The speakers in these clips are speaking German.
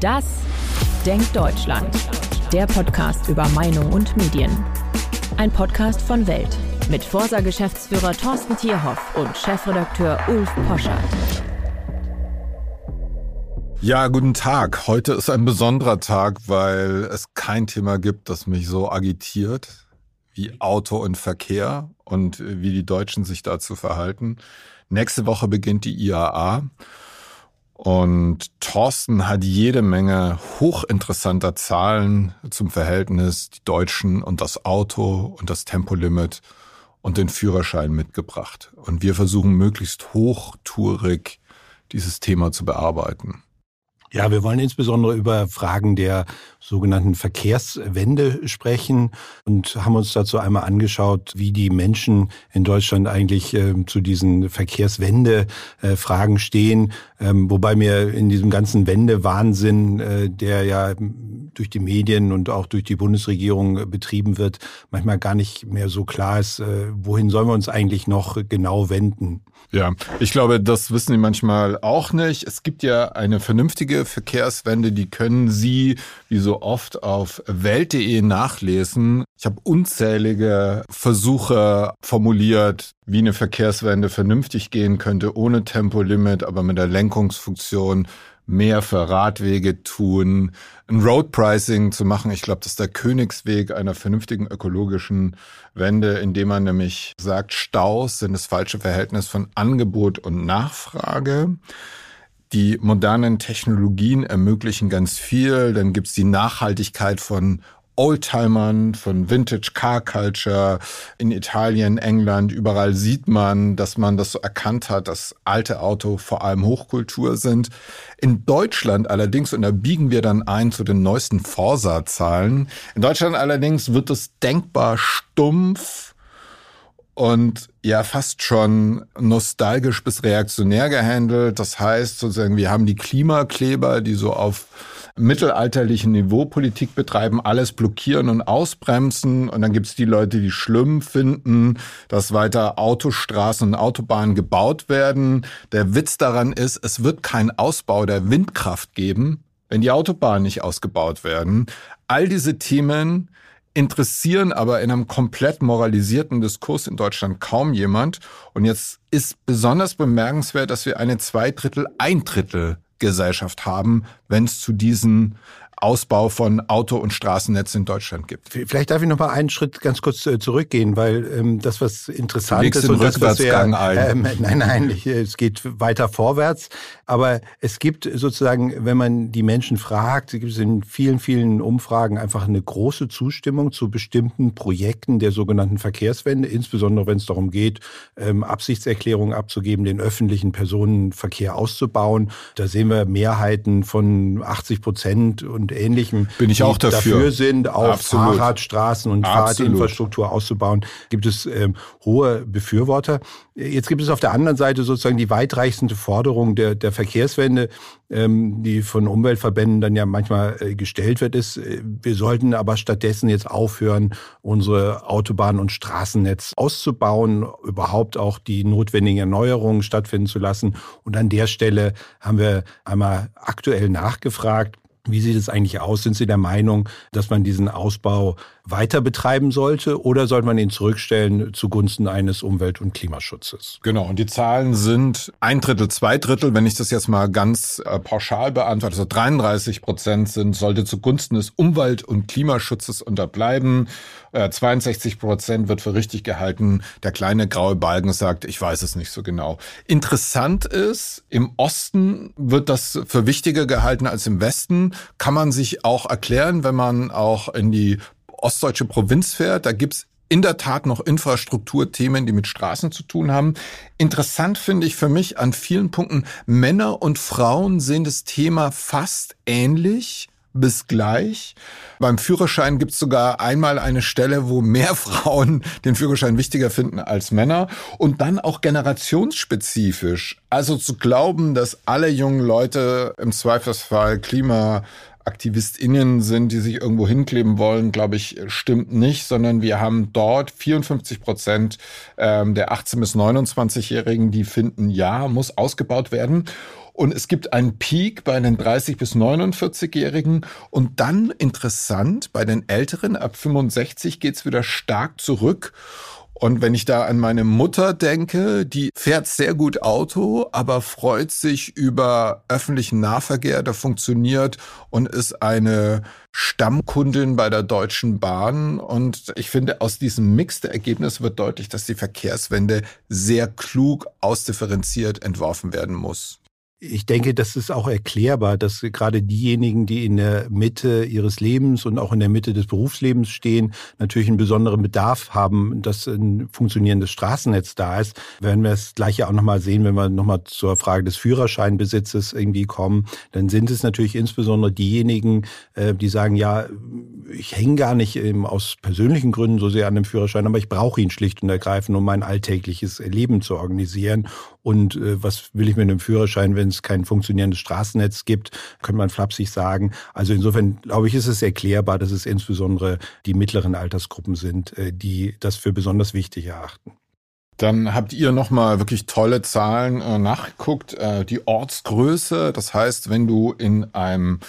Das Denkt Deutschland. Der Podcast über Meinung und Medien. Ein Podcast von Welt mit Forsa-Geschäftsführer Thorsten Tierhoff und Chefredakteur Ulf Poschardt. Ja, guten Tag. Heute ist ein besonderer Tag, weil es kein Thema gibt, das mich so agitiert wie Auto und Verkehr und wie die Deutschen sich dazu verhalten. Nächste Woche beginnt die IAA und Thorsten hat jede Menge hochinteressanter Zahlen zum Verhältnis die Deutschen und das Auto und das Tempolimit und den Führerschein mitgebracht. Und wir versuchen möglichst hochtourig dieses Thema zu bearbeiten. Ja, wir wollen insbesondere über Fragen der sogenannten Verkehrswende sprechen und haben uns dazu einmal angeschaut, wie die Menschen in Deutschland eigentlich äh, zu diesen Verkehrswende-Fragen stehen. Ähm, wobei mir in diesem ganzen Wende-Wahnsinn, äh, der ja durch die Medien und auch durch die Bundesregierung betrieben wird, manchmal gar nicht mehr so klar ist, äh, wohin sollen wir uns eigentlich noch genau wenden. Ja, ich glaube, das wissen Sie manchmal auch nicht. Es gibt ja eine vernünftige Verkehrswende, die können Sie, wie so oft, auf welt.de nachlesen. Ich habe unzählige Versuche formuliert, wie eine Verkehrswende vernünftig gehen könnte, ohne Tempolimit, aber mit der Lenkungsfunktion mehr für Radwege tun, ein Road Pricing zu machen. Ich glaube, das ist der Königsweg einer vernünftigen ökologischen Wende, indem man nämlich sagt, Staus sind das falsche Verhältnis von Angebot und Nachfrage. Die modernen Technologien ermöglichen ganz viel. Dann gibt's die Nachhaltigkeit von Oldtimern, von Vintage Car Culture in Italien, England, überall sieht man, dass man das so erkannt hat, dass alte Auto vor allem Hochkultur sind. In Deutschland allerdings, und da biegen wir dann ein zu den neuesten Forsa-Zahlen, in Deutschland allerdings wird es denkbar stumpf und ja fast schon nostalgisch bis reaktionär gehandelt. Das heißt sozusagen, wir haben die Klimakleber, die so auf mittelalterlichen Niveau Politik betreiben, alles blockieren und ausbremsen. Und dann gibt's die Leute, die schlimm finden, dass weiter Autostraßen und Autobahnen gebaut werden. Der Witz daran ist, es wird keinen Ausbau der Windkraft geben, wenn die Autobahnen nicht ausgebaut werden. All diese Themen interessieren aber in einem komplett moralisierten Diskurs in Deutschland kaum jemand. Und jetzt ist besonders bemerkenswert, dass wir eine Zweidrittel, ein Drittel Gesellschaft haben, wenn es zu diesen Ausbau von Auto- und Straßennetz in Deutschland gibt. Vielleicht darf ich noch mal einen Schritt ganz kurz äh, zurückgehen, weil ähm, das, was interessant ist und das, was wir. Ähm, nein, nein, es geht weiter vorwärts. Aber es gibt sozusagen, wenn man die Menschen fragt, gibt es in vielen, vielen Umfragen einfach eine große Zustimmung zu bestimmten Projekten der sogenannten Verkehrswende, insbesondere wenn es darum geht, ähm, Absichtserklärungen abzugeben, den öffentlichen Personenverkehr auszubauen. Da sehen wir Mehrheiten von 80 Prozent und Ähnlichem, Bin ich auch dafür. dafür sind, auch Absolut. Fahrradstraßen und Absolut. Fahrradinfrastruktur auszubauen, gibt es ähm, hohe Befürworter. Jetzt gibt es auf der anderen Seite sozusagen die weitreichende Forderung der, der Verkehrswende, ähm, die von Umweltverbänden dann ja manchmal äh, gestellt wird, ist, äh, wir sollten aber stattdessen jetzt aufhören, unsere Autobahn- und Straßennetz auszubauen, überhaupt auch die notwendigen Erneuerungen stattfinden zu lassen. Und an der Stelle haben wir einmal aktuell nachgefragt, wie sieht es eigentlich aus? Sind Sie der Meinung, dass man diesen Ausbau weiter betreiben sollte oder sollte man ihn zurückstellen zugunsten eines Umwelt- und Klimaschutzes? Genau, und die Zahlen sind ein Drittel, zwei Drittel, wenn ich das jetzt mal ganz äh, pauschal beantworte, also 33 Prozent sind, sollte zugunsten des Umwelt- und Klimaschutzes unterbleiben. Äh, 62 Prozent wird für richtig gehalten. Der kleine graue Balken sagt, ich weiß es nicht so genau. Interessant ist, im Osten wird das für wichtiger gehalten als im Westen. Kann man sich auch erklären, wenn man auch in die ostdeutsche Provinz fährt, da gibt's in der Tat noch Infrastrukturthemen, die mit Straßen zu tun haben. Interessant finde ich für mich an vielen Punkten, Männer und Frauen sehen das Thema fast ähnlich bis gleich. Beim Führerschein gibt es sogar einmal eine Stelle, wo mehr Frauen den Führerschein wichtiger finden als Männer. Und dann auch generationsspezifisch. Also zu glauben, dass alle jungen Leute im Zweifelsfall Klima AktivistInnen sind, die sich irgendwo hinkleben wollen, glaube ich, stimmt nicht, sondern wir haben dort 54 Prozent ähm, der 18- bis 29-Jährigen, die finden, ja, muss ausgebaut werden. Und es gibt einen Peak bei den 30 bis 49-Jährigen und dann interessant, bei den Älteren ab 65 geht's wieder stark zurück. Und wenn ich da an meine Mutter denke, die fährt sehr gut Auto, aber freut sich über öffentlichen Nahverkehr, der funktioniert und ist eine Stammkundin bei der Deutschen Bahn. Und ich finde, aus diesem Mix der Ergebnisse wird deutlich, dass die Verkehrswende sehr klug ausdifferenziert entworfen werden muss. Ich denke, das ist auch erklärbar, dass gerade diejenigen, die in der Mitte ihres Lebens und auch in der Mitte des Berufslebens stehen, natürlich einen besonderen Bedarf haben, dass ein funktionierendes Straßennetz da ist. Werden wir das gleiche auch nochmal sehen, wenn wir nochmal zur Frage des Führerscheinbesitzes irgendwie kommen, dann sind es natürlich insbesondere diejenigen, äh, die sagen, ja, ich hänge gar nicht aus persönlichen Gründen so sehr an dem Führerschein, aber ich brauche ihn schlicht und ergreifend, um mein alltägliches Leben zu organisieren. Und äh, was will ich mit einem Führerschein, wenn es kein funktionierendes Straßennetz gibt, könnte man flapsig sagen. Also insofern glaube ich, ist es erklärbar, dass es insbesondere die mittleren Altersgruppen sind, äh, die das für besonders wichtig erachten. Dann habt ihr nochmal wirklich tolle Zahlen äh, nachgeguckt. Äh, die Ortsgröße, das heißt, wenn du in einem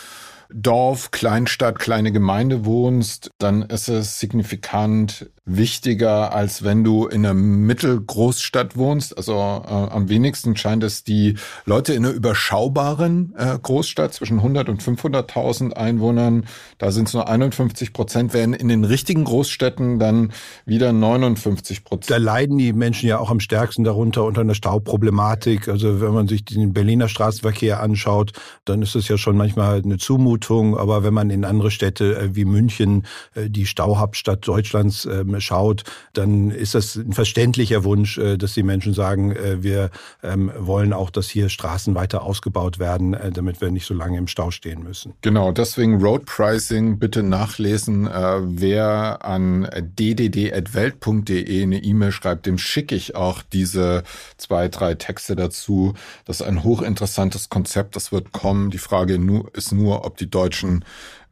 Dorf, Kleinstadt, kleine Gemeinde wohnst, dann ist es signifikant wichtiger, als wenn du in einer Mittelgroßstadt wohnst. Also äh, am wenigsten scheint es die Leute in einer überschaubaren äh, Großstadt zwischen 100 und 500.000 Einwohnern, da sind es nur 51 Prozent, während in den richtigen Großstädten dann wieder 59 Prozent. Da leiden die Menschen ja auch am stärksten darunter unter einer Stauproblematik. Also wenn man sich den Berliner Straßenverkehr anschaut, dann ist es ja schon manchmal eine Zumutung. Aber wenn man in andere Städte äh, wie München, äh, die Stauhauptstadt Deutschlands, ähm, schaut, dann ist das ein verständlicher Wunsch, äh, dass die Menschen sagen, äh, wir ähm, wollen auch, dass hier Straßen weiter ausgebaut werden, äh, damit wir nicht so lange im Stau stehen müssen. Genau, deswegen Road Pricing bitte nachlesen. Wer an ddd.welt.de eine E-Mail schreibt, dem schicke ich auch diese zwei, drei Texte dazu. Das ist ein hochinteressantes Konzept, das wird kommen. Die Frage ist nur, ob die Deutschen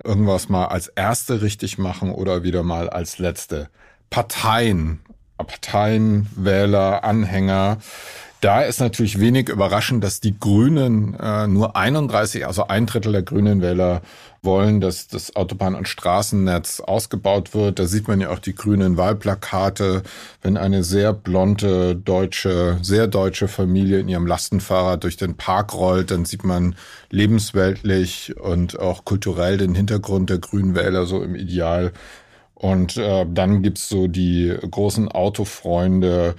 irgendwas mal als erste richtig machen oder wieder mal als letzte. Parteien, Parteien, Wähler, Anhänger. Da ist natürlich wenig überraschend, dass die Grünen äh, nur 31, also ein Drittel der Grünen Wähler wollen, dass das Autobahn- und Straßennetz ausgebaut wird. Da sieht man ja auch die grünen Wahlplakate. Wenn eine sehr blonde deutsche, sehr deutsche Familie in ihrem Lastenfahrrad durch den Park rollt, dann sieht man lebensweltlich und auch kulturell den Hintergrund der Grünen Wähler so im Ideal und äh, dann gibt's so die großen Autofreunde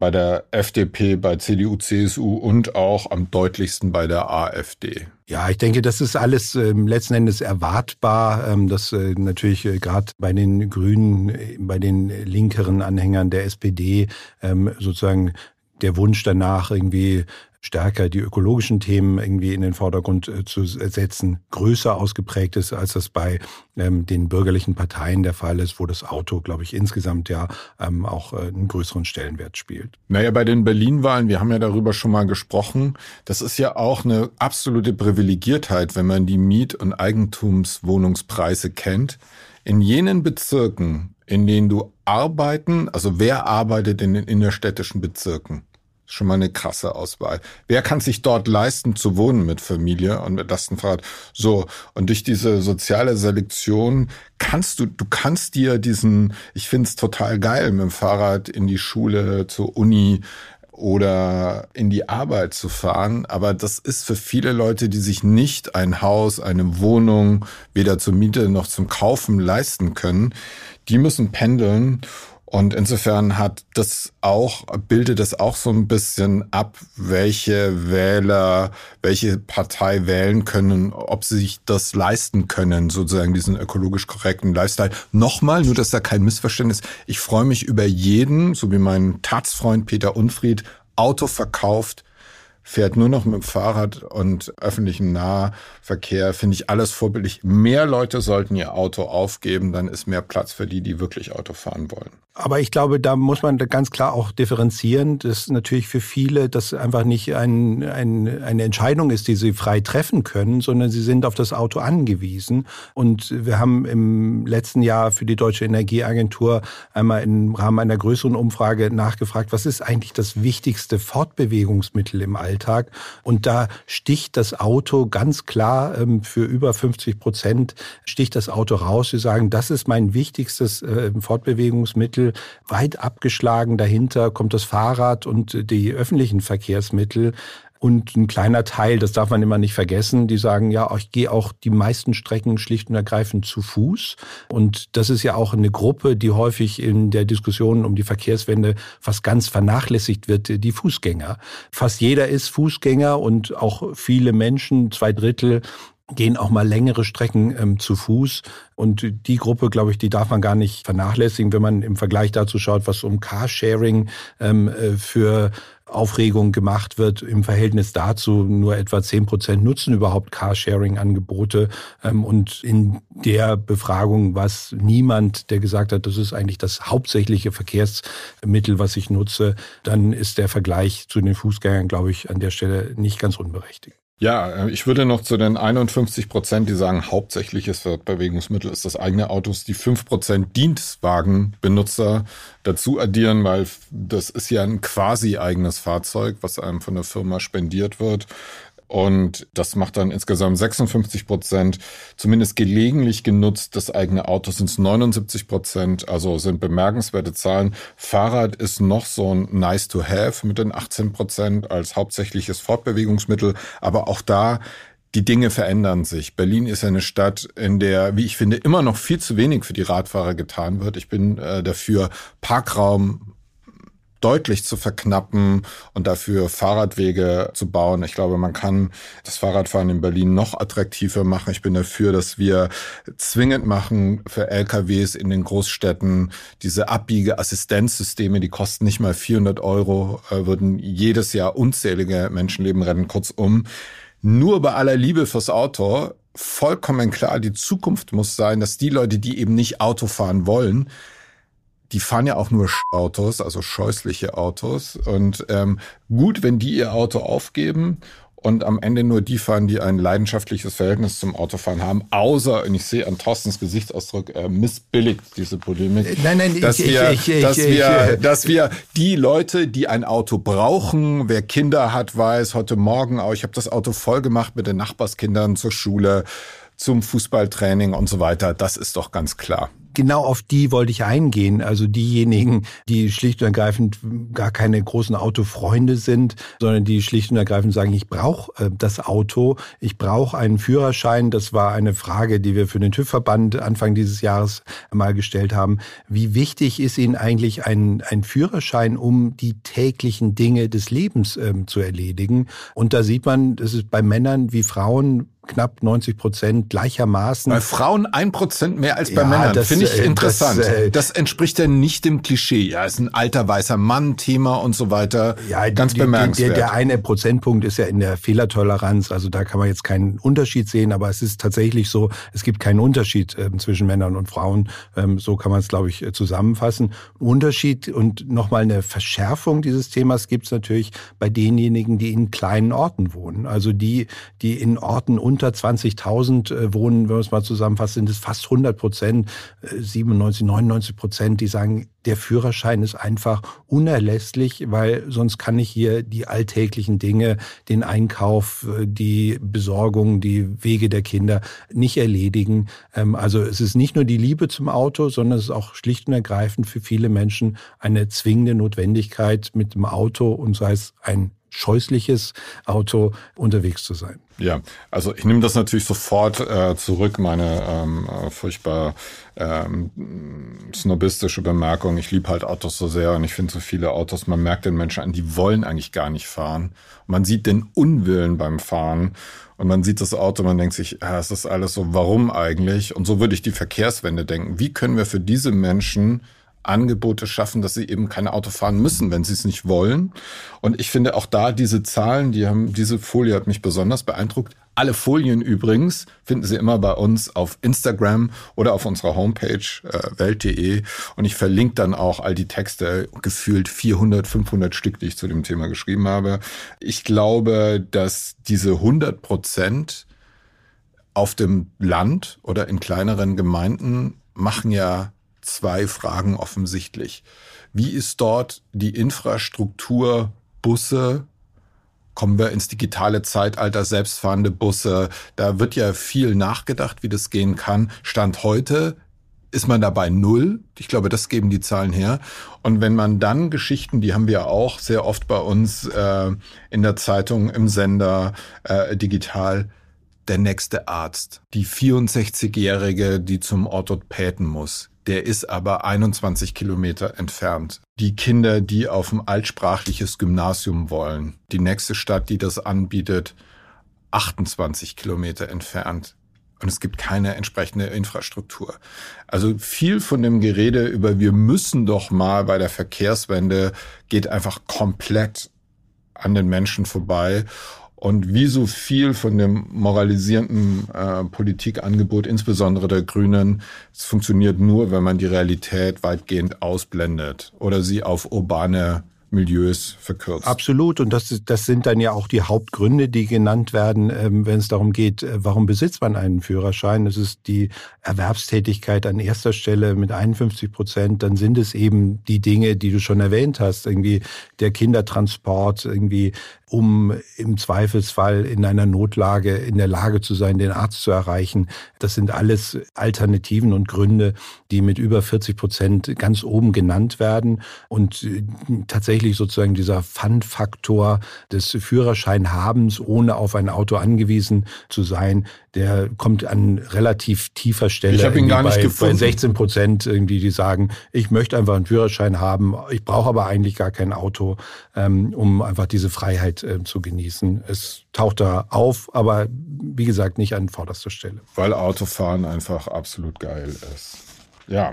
bei der FDP, bei CDU, CSU und auch am deutlichsten bei der AfD. Ja, ich denke, das ist alles ähm, letzten Endes erwartbar, ähm, dass äh, natürlich äh, gerade bei den Grünen, äh, bei den linkeren Anhängern der SPD ähm, sozusagen der Wunsch danach irgendwie stärker die ökologischen Themen irgendwie in den Vordergrund äh, zu setzen, größer ausgeprägt ist, als das bei ähm, den bürgerlichen Parteien der Fall ist, wo das Auto, glaube ich, insgesamt ja ähm, auch äh, einen größeren Stellenwert spielt. Naja, bei den Berlin-Wahlen, wir haben ja darüber schon mal gesprochen, das ist ja auch eine absolute Privilegiertheit, wenn man die Miet- und Eigentumswohnungspreise kennt. In jenen Bezirken, in denen du arbeiten, also wer arbeitet in den innerstädtischen Bezirken? Schon mal eine krasse Auswahl. Wer kann sich dort leisten zu wohnen mit Familie und mit Lastenfahrrad? So. Und durch diese soziale Selektion kannst du, du kannst dir diesen, ich find's total geil, mit dem Fahrrad in die Schule, zur Uni, oder in die Arbeit zu fahren. Aber das ist für viele Leute, die sich nicht ein Haus, eine Wohnung weder zur Miete noch zum Kaufen leisten können, die müssen pendeln. Und insofern hat das auch, bildet das auch so ein bisschen ab, welche Wähler, welche Partei wählen können, ob sie sich das leisten können, sozusagen diesen ökologisch korrekten Lifestyle. Nochmal, nur dass da kein Missverständnis. Ich freue mich über jeden, so wie mein Tatsfreund Peter Unfried, Auto verkauft, fährt nur noch mit dem Fahrrad und öffentlichem Nahverkehr, finde ich alles vorbildlich. Mehr Leute sollten ihr Auto aufgeben, dann ist mehr Platz für die, die wirklich Auto fahren wollen. Aber ich glaube, da muss man ganz klar auch differenzieren, dass natürlich für viele das einfach nicht ein, ein, eine Entscheidung ist, die sie frei treffen können, sondern sie sind auf das Auto angewiesen. Und wir haben im letzten Jahr für die Deutsche Energieagentur einmal im Rahmen einer größeren Umfrage nachgefragt, was ist eigentlich das wichtigste Fortbewegungsmittel im Alltag? Und da sticht das Auto ganz klar ähm, für über 50 Prozent sticht das Auto raus. Sie sagen, das ist mein wichtigstes äh, Weit abgeschlagen dahinter kommt das Fahrrad und die öffentlichen Verkehrsmittel. Und ein kleiner Teil, das darf man immer nicht vergessen, die sagen, ja, ich gehe auch die meisten Strecken schlicht und ergreifend zu Fuß. Und das ist ja auch eine Gruppe, die häufig in der Diskussion um die Verkehrswende fast ganz vernachlässigt wird, die Fußgänger. Fast jeder ist Fußgänger und auch viele Menschen, zwei Drittel, gehen auch mal längere Strecken ähm, zu Fuß. Und die Gruppe, glaube ich, die darf man gar nicht vernachlässigen, wenn man im Vergleich dazu schaut, was um Carsharing ähm, äh, für Aufregung gemacht wird. Im Verhältnis dazu nur etwa zehn Prozent nutzen überhaupt Carsharing-Angebote. Ähm, und in der Befragung war es niemand, der gesagt hat, das ist eigentlich das hauptsächliche Verkehrsmittel, was ich nutze. Dann ist der Vergleich zu den Fußgängern, glaube ich, an der Stelle nicht ganz unberechtigt. Ja, äh, ich würde noch zu den 51 Prozent, die sagen, hauptsächliches Fortbewegungsmittel ist das eigene Autos, die 5 Prozent Dienstwagenbenutzer dazu addieren, weil das ist ja ein quasi eigenes Fahrzeug, was einem von der Firma spendiert wird. Und das macht dann insgesamt 56 Prozent. Zumindest gelegentlich genutzt. Das eigene Auto sind es 79 Prozent. Also sind bemerkenswerte Zahlen. Fahrrad ist noch so ein nice to have mit den 18 Prozent als hauptsächliches Fortbewegungsmittel. Aber auch da die Dinge verändern sich. Berlin ist eine Stadt, in der, wie ich finde, immer noch viel zu wenig für die Radfahrer getan wird. Ich bin äh, dafür, Parkraum deutlich zu verknappen und dafür Fahrradwege zu bauen. Ich glaube, man kann das Fahrradfahren in Berlin noch attraktiver machen. Ich bin dafür, dass wir zwingend machen für LKWs in den Großstädten diese Abbiegeassistenzsysteme, die kosten nicht mal 400 Euro, äh, würden jedes Jahr unzählige Menschenleben retten. Kurzum, nur bei aller Liebe fürs Auto vollkommen klar, die Zukunft muss sein, dass die Leute, die eben nicht Auto fahren wollen, die fahren ja auch nur Autos, also scheußliche Autos. Und ähm, gut, wenn die ihr Auto aufgeben und am Ende nur die fahren, die ein leidenschaftliches Verhältnis zum Autofahren haben, außer, und ich sehe an Thorstens Gesichtsausdruck, er missbilligt diese Polemik. Äh, nein, nein, dass ich, wir, ich, ich, dass wir, dass wir die Leute, die ein Auto brauchen, wer Kinder hat, weiß, heute Morgen auch, ich habe das Auto voll gemacht mit den Nachbarskindern zur Schule, zum Fußballtraining und so weiter. Das ist doch ganz klar genau auf die wollte ich eingehen. Also diejenigen, die schlicht und ergreifend gar keine großen Autofreunde sind, sondern die schlicht und ergreifend sagen, ich brauche äh, das Auto, ich brauche einen Führerschein. Das war eine Frage, die wir für den TÜV-Verband Anfang dieses Jahres mal gestellt haben. Wie wichtig ist Ihnen eigentlich ein, ein Führerschein, um die täglichen Dinge des Lebens ähm, zu erledigen? Und da sieht man, das ist bei Männern wie Frauen knapp 90 Prozent gleichermaßen. Bei Frauen ein Prozent mehr als bei ja, Männern. Finde ich äh, interessant. Das, äh, das, entspricht ja nicht dem Klischee. Ja, ist ein alter weißer Mann, Thema und so weiter. Ja, ganz die, bemerkenswert. Der, der eine Prozentpunkt ist ja in der Fehlertoleranz. Also da kann man jetzt keinen Unterschied sehen, aber es ist tatsächlich so, es gibt keinen Unterschied äh, zwischen Männern und Frauen. Ähm, so kann man es, glaube ich, äh, zusammenfassen. Unterschied und nochmal eine Verschärfung dieses Themas gibt es natürlich bei denjenigen, die in kleinen Orten wohnen. Also die, die in Orten unter 20.000 äh, wohnen, wenn wir es mal zusammenfassen, sind es fast 100 Prozent, 97, äh, 99 Prozent, die sagen, der Führerschein ist einfach unerlässlich, weil sonst kann ich hier die alltäglichen Dinge, den Einkauf, äh, die Besorgung, die Wege der Kinder nicht erledigen. Ähm, also es ist nicht nur die Liebe zum Auto, sondern es ist auch schlicht und ergreifend für viele Menschen eine zwingende Notwendigkeit, mit dem Auto und sei es ein scheußliches Auto unterwegs zu sein. Ja, also ich nehme das natürlich sofort äh, zurück, meine ähm, äh, furchtbar ähm, snobistische Bemerkung. Ich liebe halt Autos so sehr und ich finde so viele Autos, man merkt den Menschen an, die wollen eigentlich gar nicht fahren. man sieht den Unwillen beim Fahren und man sieht das Auto, man denkt sich, ja, es ist alles so, warum eigentlich? Und so würde ich die Verkehrswende denken. Wie können wir für diese Menschen Angebote schaffen, dass sie eben keine Auto fahren müssen, wenn sie es nicht wollen. Und ich finde auch da diese Zahlen, die haben, diese Folie hat mich besonders beeindruckt. Alle Folien übrigens finden Sie immer bei uns auf Instagram oder auf unserer Homepage äh, welt.de und ich verlinke dann auch all die Texte, gefühlt 400, 500 Stück, die ich zu dem Thema geschrieben habe. Ich glaube, dass diese 100 Prozent auf dem Land oder in kleineren Gemeinden machen ja zwei Fragen offensichtlich. Wie ist dort die Infrastruktur, Busse, kommen wir ins digitale Zeitalter, selbstfahrende Busse. Da wird ja viel nachgedacht, wie das gehen kann. Stand heute ist man dabei null. Ich glaube, das geben die Zahlen her. Und wenn man dann Geschichten, die haben wir auch sehr oft bei uns äh, in der Zeitung, im Sender, äh, digital, der nächste Arzt, die 64-Jährige, die zum Orthopäden muss, der ist aber 21 Kilometer entfernt. Die Kinder, die auf ein altsprachliches Gymnasium wollen, die nächste Stadt, die das anbietet, 28 Kilometer entfernt. Und es gibt keine entsprechende Infrastruktur. Also viel von dem Gerede über wir müssen doch mal bei der Verkehrswende geht einfach komplett an den Menschen vorbei. Und wie so viel von dem moralisierenden äh, Politikangebot, insbesondere der Grünen, es funktioniert nur, wenn man die Realität weitgehend ausblendet oder sie auf urbane Milieus verkürzt. Absolut. Und das, das sind dann ja auch die Hauptgründe, die genannt werden, ähm, wenn es darum geht, äh, warum besitzt man einen Führerschein? Das ist die Erwerbstätigkeit an erster Stelle mit 51 Prozent. Dann sind es eben die Dinge, die du schon erwähnt hast, irgendwie der Kindertransport, irgendwie um im Zweifelsfall in einer Notlage in der Lage zu sein, den Arzt zu erreichen. Das sind alles Alternativen und Gründe, die mit über 40 Prozent ganz oben genannt werden. Und äh, tatsächlich sozusagen dieser Fun-Faktor des Führerscheinhabens, ohne auf ein Auto angewiesen zu sein, der kommt an relativ tiefer Stelle. Ich habe ihn gar nicht bei, gefunden. Bei 16 Prozent irgendwie, die sagen, ich möchte einfach einen Führerschein haben, ich brauche aber eigentlich gar kein Auto, ähm, um einfach diese Freiheit äh, zu genießen. Es taucht da auf, aber wie gesagt, nicht an vorderster Stelle. Weil Autofahren einfach absolut geil ist. Ja.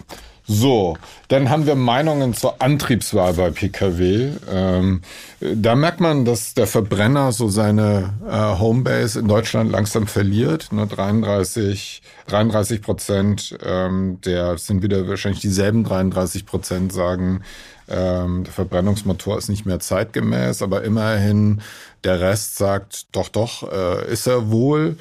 So, dann haben wir Meinungen zur Antriebswahl bei Pkw. Ähm, da merkt man, dass der Verbrenner so seine äh, Homebase in Deutschland langsam verliert. Nur 33, 33 Prozent ähm, der sind wieder wahrscheinlich dieselben 33 Prozent sagen, ähm, der Verbrennungsmotor ist nicht mehr zeitgemäß, aber immerhin der Rest sagt, doch, doch, äh, ist er wohl.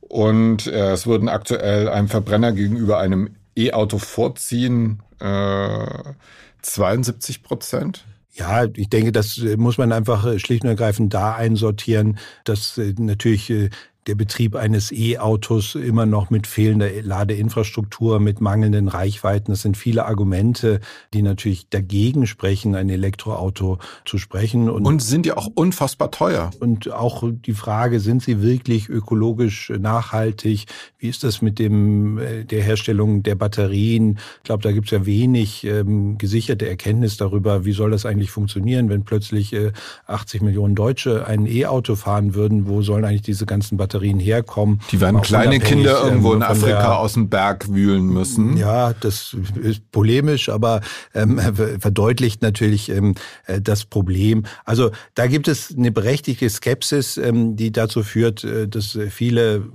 Und äh, es würden aktuell einem Verbrenner gegenüber einem E-Auto vorziehen, äh, 72 Prozent. Ja, ich denke, das muss man einfach schlicht und ergreifend da einsortieren, dass äh, natürlich äh, der Betrieb eines E-Autos immer noch mit fehlender Ladeinfrastruktur, mit mangelnden Reichweiten. Das sind viele Argumente, die natürlich dagegen sprechen, ein Elektroauto zu sprechen. Und, und sind ja auch unfassbar teuer. Und auch die Frage, sind sie wirklich ökologisch nachhaltig? Wie ist das mit dem äh, der Herstellung der Batterien? Ich glaube, da gibt es ja wenig ähm, gesicherte Erkenntnis darüber, wie soll das eigentlich funktionieren, wenn plötzlich äh, 80 Millionen Deutsche ein E-Auto fahren würden. Wo sollen eigentlich diese ganzen Batterien Batterien herkommen. Die werden kleine Kinder ähm, irgendwo in Afrika der, aus dem Berg wühlen müssen. Ja, das ist polemisch, aber ähm, verdeutlicht natürlich ähm, äh, das Problem. Also da gibt es eine berechtigte Skepsis, ähm, die dazu führt, äh, dass viele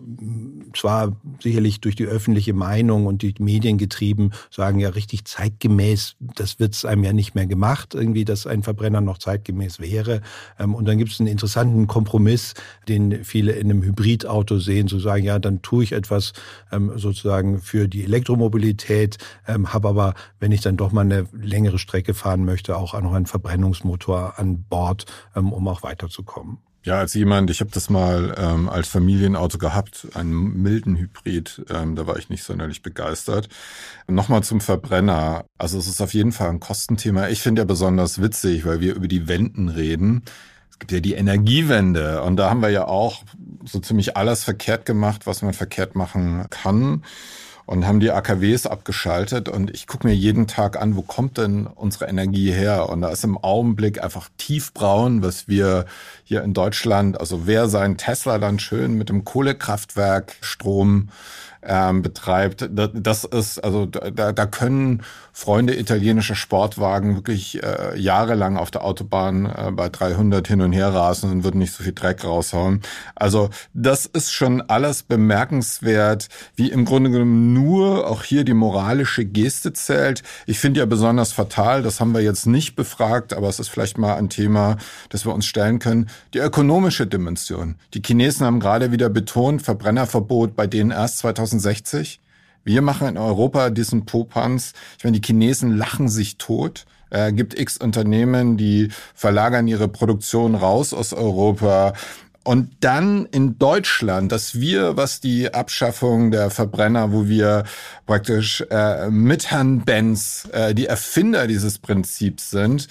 zwar sicherlich durch die öffentliche Meinung und die Medien getrieben sagen, ja richtig zeitgemäß, das wird es einem ja nicht mehr gemacht, irgendwie, dass ein Verbrenner noch zeitgemäß wäre. Ähm, und dann gibt es einen interessanten Kompromiss, den viele in einem Hybrid Hybridauto sehen, zu sagen, ja, dann tue ich etwas ähm, sozusagen für die Elektromobilität, ähm, habe aber, wenn ich dann doch mal eine längere Strecke fahren möchte, auch noch einen Verbrennungsmotor an Bord, ähm, um auch weiterzukommen. Ja, als jemand, ich habe das mal ähm, als Familienauto gehabt, einen milden Hybrid, ähm, da war ich nicht sonderlich begeistert. Nochmal zum Verbrenner. Also es ist auf jeden Fall ein Kostenthema. Ich finde ja besonders witzig, weil wir über die Wenden reden. Gibt ja die Energiewende und da haben wir ja auch so ziemlich alles verkehrt gemacht, was man verkehrt machen kann. und haben die AKWs abgeschaltet. Und ich gucke mir jeden Tag an, wo kommt denn unsere Energie her? Und da ist im Augenblick einfach tiefbraun, was wir hier in Deutschland, also wer seinen Tesla dann schön mit dem Kohlekraftwerk Strom ähm, betreibt. Das ist, also da, da können Freunde italienischer Sportwagen wirklich äh, jahrelang auf der Autobahn äh, bei 300 hin und her rasen und würden nicht so viel Dreck raushauen. Also das ist schon alles bemerkenswert, wie im Grunde genommen nur auch hier die moralische Geste zählt. Ich finde ja besonders fatal, das haben wir jetzt nicht befragt, aber es ist vielleicht mal ein Thema, das wir uns stellen können, die ökonomische Dimension. Die Chinesen haben gerade wieder betont, Verbrennerverbot bei denen erst 2000 2060. Wir machen in Europa diesen Popanz. Ich meine, die Chinesen lachen sich tot. Äh, gibt x Unternehmen, die verlagern ihre Produktion raus aus Europa. Und dann in Deutschland, dass wir, was die Abschaffung der Verbrenner, wo wir praktisch äh, mit Herrn Benz äh, die Erfinder dieses Prinzips sind,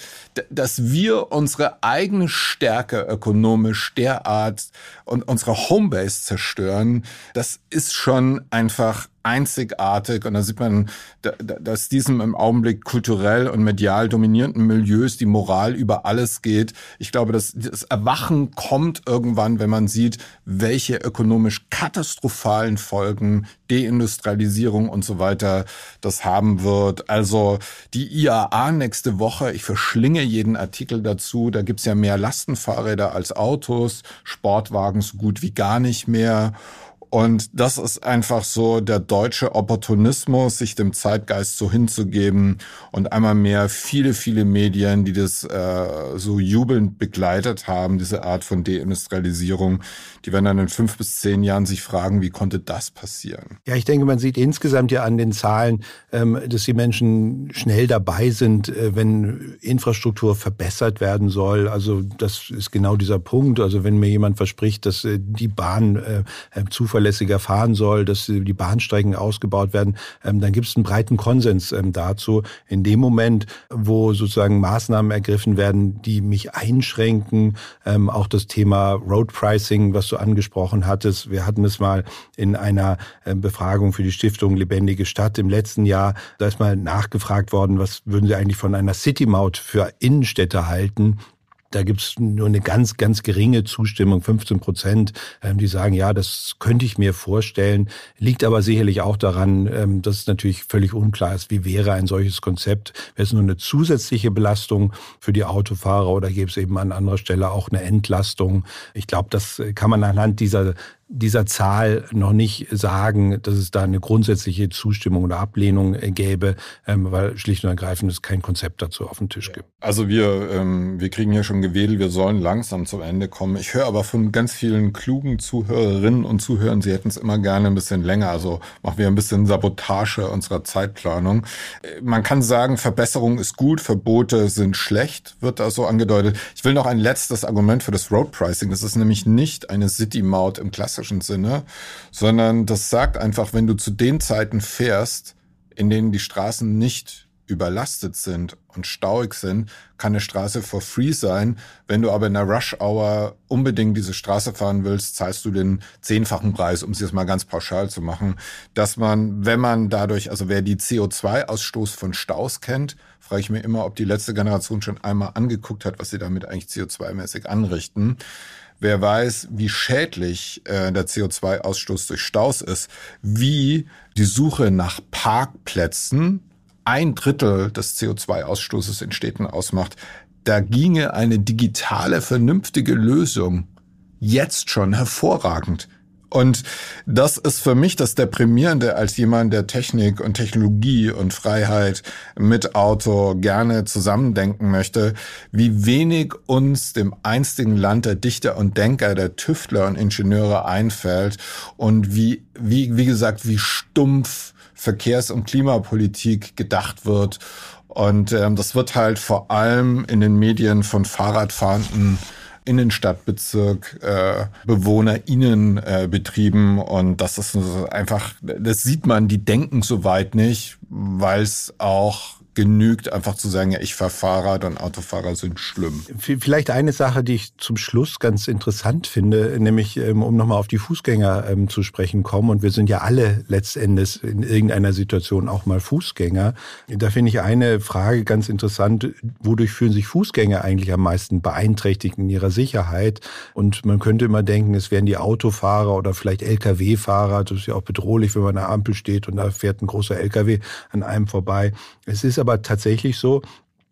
dass wir unsere eigene Stärke ökonomisch derart und unsere Homebase zerstören, das ist schon einfach einzigartig und da sieht man, dass diesem im Augenblick kulturell und medial dominierenden Milieus die Moral über alles geht. Ich glaube, dass das Erwachen kommt irgendwann, wenn man sieht, welche ökonomisch katastrophalen Folgen Deindustrialisierung und so weiter das haben wird. Also die IAA nächste Woche, ich verschlinge jeden Artikel dazu, da gibt's ja mehr Lastenfahrräder als Autos, Sportwagen so gut wie gar nicht mehr. Und das ist einfach so der deutsche Opportunismus, sich dem Zeitgeist so hinzugeben und einmal mehr viele, viele Medien, die das äh, so jubelnd begleitet haben, diese Art von Deindustrialisierung, die werden dann in fünf bis zehn Jahren sich fragen, wie konnte das passieren? Ja, ich denke, man sieht insgesamt ja an den Zahlen, ähm, dass die Menschen schnell dabei sind, äh, wenn Infrastruktur verbessert werden soll. Also das ist genau dieser Punkt. Also wenn mir jemand verspricht, dass äh, die Bahn äh, zuverlässiger fahren soll, dass die Bahnstrecken ausgebaut werden, ähm, dann gibt es einen breiten Konsens ähm, dazu. In dem Moment, wo sozusagen Maßnahmen ergriffen werden, die mich einschränken, auch das Thema Road Pricing, was du angesprochen hattest. Wir hatten es mal in einer Befragung für die Stiftung Lebendige Stadt im letzten Jahr. Da ist mal nachgefragt worden, was würden Sie eigentlich von einer City-Maut für Innenstädte halten? Da gibt es nur eine ganz, ganz geringe Zustimmung, 15 Prozent, ähm, die sagen, ja, das könnte ich mir vorstellen. Liegt aber sicherlich auch daran, ähm, dass es natürlich völlig unklar ist, wie wäre ein solches Konzept. Wäre es nur eine zusätzliche Belastung für die Autofahrer oder gäbe es eben an anderer Stelle auch eine Entlastung? Ich glaube, das kann man anhand dieser dieser Zahl noch nicht sagen, dass es da eine grundsätzliche Zustimmung oder Ablehnung äh, gäbe, ähm, weil schlicht und ergreifend es kein Konzept dazu auf den Tisch gibt. Also wir, ähm, wir kriegen ja schon gewählt, wir sollen langsam zum Ende kommen. Ich höre aber von ganz vielen klugen Zuhörerinnen und Zuhörern, sie hätten es immer gerne ein bisschen länger. Also machen wir ein bisschen Sabotage unserer Zeitplanung. Äh, man kann sagen, Verbesserung ist gut, Verbote sind schlecht, wird da so angedeutet. Ich will noch ein letztes Argument für das Road Pricing. Das ist nämlich nicht eine City-Maut im Klassischen klassischen Sinne, sondern das sagt einfach, wenn du zu den Zeiten fährst, in denen die Straßen nicht überlastet sind und stauig sind, kann eine Straße for free sein. Wenn du aber in der Rush Hour unbedingt diese Straße fahren willst, zahlst du den zehnfachen Preis, um es jetzt mal ganz pauschal zu machen, dass man, wenn man dadurch, also wer die CO2-Ausstoß von Staus kennt, frage ich mir immer, ob die letzte Generation schon einmal angeguckt hat, was sie damit eigentlich CO2-mäßig anrichten. Wer weiß, wie schädlich äh, der CO2-Ausstoß durch Staus ist, wie die Suche nach Parkplätzen ein Drittel des CO2-Ausstoßes in Städten ausmacht, da ginge eine digitale, vernünftige Lösung jetzt schon hervorragend. Und das ist für mich das Deprimierende als jemand, der Technik und Technologie und Freiheit mit Auto gerne zusammendenken möchte, wie wenig uns dem einstigen Land der Dichter und Denker, der Tüftler und Ingenieure einfällt und wie, wie, wie gesagt, wie stumpf Verkehrs- und Klimapolitik gedacht wird. Und ähm, das wird halt vor allem in den Medien von Fahrradfahrenden Innenstadtbezirk äh, BewohnerInnen äh, betrieben. Und das ist einfach, das sieht man, die denken so weit nicht, weil es auch genügt einfach zu sagen, ja, ich fahre Fahrrad und Autofahrer sind schlimm. Vielleicht eine Sache, die ich zum Schluss ganz interessant finde, nämlich ähm, um nochmal auf die Fußgänger ähm, zu sprechen kommen. Und wir sind ja alle letztendlich in irgendeiner Situation auch mal Fußgänger. Da finde ich eine Frage ganz interessant. Wodurch fühlen sich Fußgänger eigentlich am meisten beeinträchtigt in ihrer Sicherheit? Und man könnte immer denken, es wären die Autofahrer oder vielleicht Lkw-Fahrer. Das ist ja auch bedrohlich, wenn man an der Ampel steht und da fährt ein großer Lkw an einem vorbei. Es ist aber tatsächlich so,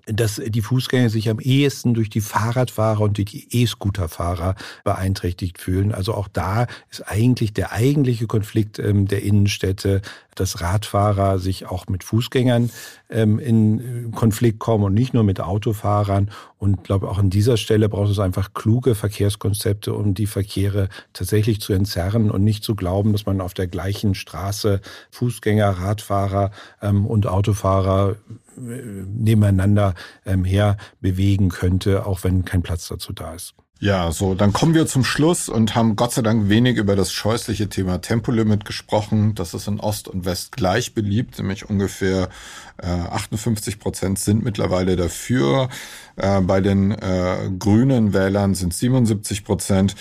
dass die Fußgänger sich am ehesten durch die Fahrradfahrer und durch die E-Scooterfahrer beeinträchtigt fühlen. Also auch da ist eigentlich der eigentliche Konflikt ähm, der Innenstädte, dass Radfahrer sich auch mit Fußgängern ähm, in Konflikt kommen und nicht nur mit Autofahrern. Und ich glaube, auch an dieser Stelle braucht es einfach kluge Verkehrskonzepte, um die Verkehre tatsächlich zu entzerren und nicht zu glauben, dass man auf der gleichen Straße Fußgänger, Radfahrer ähm, und Autofahrer nebeneinander ähm, her bewegen könnte, auch wenn kein Platz dazu da ist. Ja, so, dann kommen wir zum Schluss und haben Gott sei Dank wenig über das scheußliche Thema Tempolimit gesprochen. Das ist in Ost und West gleich beliebt, nämlich ungefähr äh, 58 Prozent sind mittlerweile dafür. Äh, bei den äh, grünen Wählern sind 77 Prozent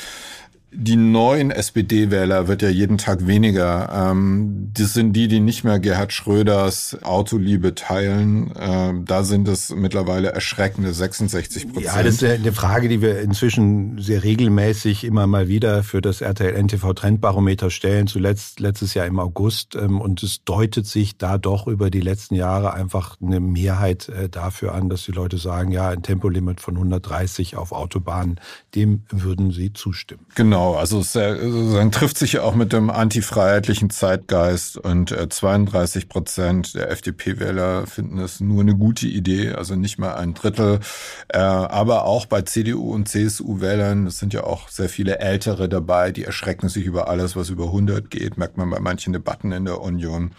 die neuen SPD-Wähler wird ja jeden Tag weniger. Ähm, das sind die, die nicht mehr Gerhard Schröders Autoliebe teilen. Ähm, da sind es mittlerweile erschreckende 66 Prozent. Ja, das ist eine Frage, die wir inzwischen sehr regelmäßig immer mal wieder für das RTL NTV Trendbarometer stellen. Zuletzt letztes Jahr im August. Ähm, und es deutet sich da doch über die letzten Jahre einfach eine Mehrheit äh, dafür an, dass die Leute sagen, ja, ein Tempolimit von 130 auf Autobahnen, dem würden sie zustimmen. Genau. Genau, also es sozusagen trifft sich ja auch mit dem antifreiheitlichen Zeitgeist und äh, 32 Prozent der FDP-Wähler finden es nur eine gute Idee, also nicht mal ein Drittel. Äh, aber auch bei CDU und CSU-Wählern, es sind ja auch sehr viele Ältere dabei, die erschrecken sich über alles, was über 100 geht, merkt man bei manchen Debatten in der Union.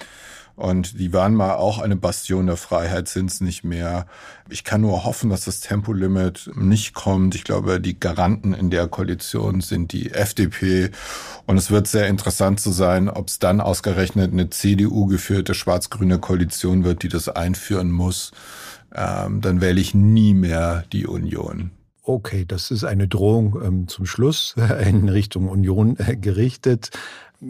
Und die waren mal auch eine Bastion der Freiheit, sind es nicht mehr. Ich kann nur hoffen, dass das Tempolimit nicht kommt. Ich glaube, die Garanten in der Koalition sind die FDP. Und es wird sehr interessant zu sein, ob es dann ausgerechnet eine CDU-geführte schwarz-grüne Koalition wird, die das einführen muss. Ähm, dann wähle ich nie mehr die Union. Okay, das ist eine Drohung ähm, zum Schluss in Richtung Union äh, gerichtet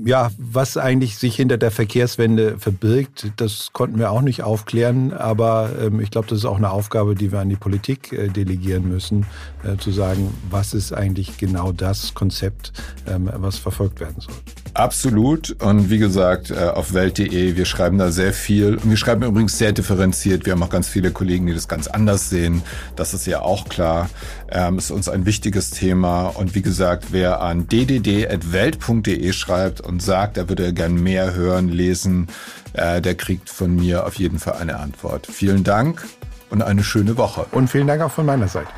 ja, was eigentlich sich hinter der Verkehrswende verbirgt, das konnten wir auch nicht aufklären. Aber ähm, ich glaube, das ist auch eine Aufgabe, die wir an die Politik äh, delegieren müssen, äh, zu sagen, was ist eigentlich genau das Konzept, ähm, was verfolgt werden soll. Absolut. Und wie gesagt, äh, auf Welt.de, wir schreiben da sehr viel. Und wir schreiben übrigens sehr differenziert. Wir haben auch ganz viele Kollegen, die das ganz anders sehen. Das ist ja auch klar. Ähm, ist uns ein wichtiges Thema. Und wie gesagt, wer an ddd.welt.de schreibt und sagt, er würde gern mehr hören, lesen, äh, der kriegt von mir auf jeden Fall eine Antwort. Vielen Dank und eine schöne Woche. Und vielen Dank auch von meiner Seite.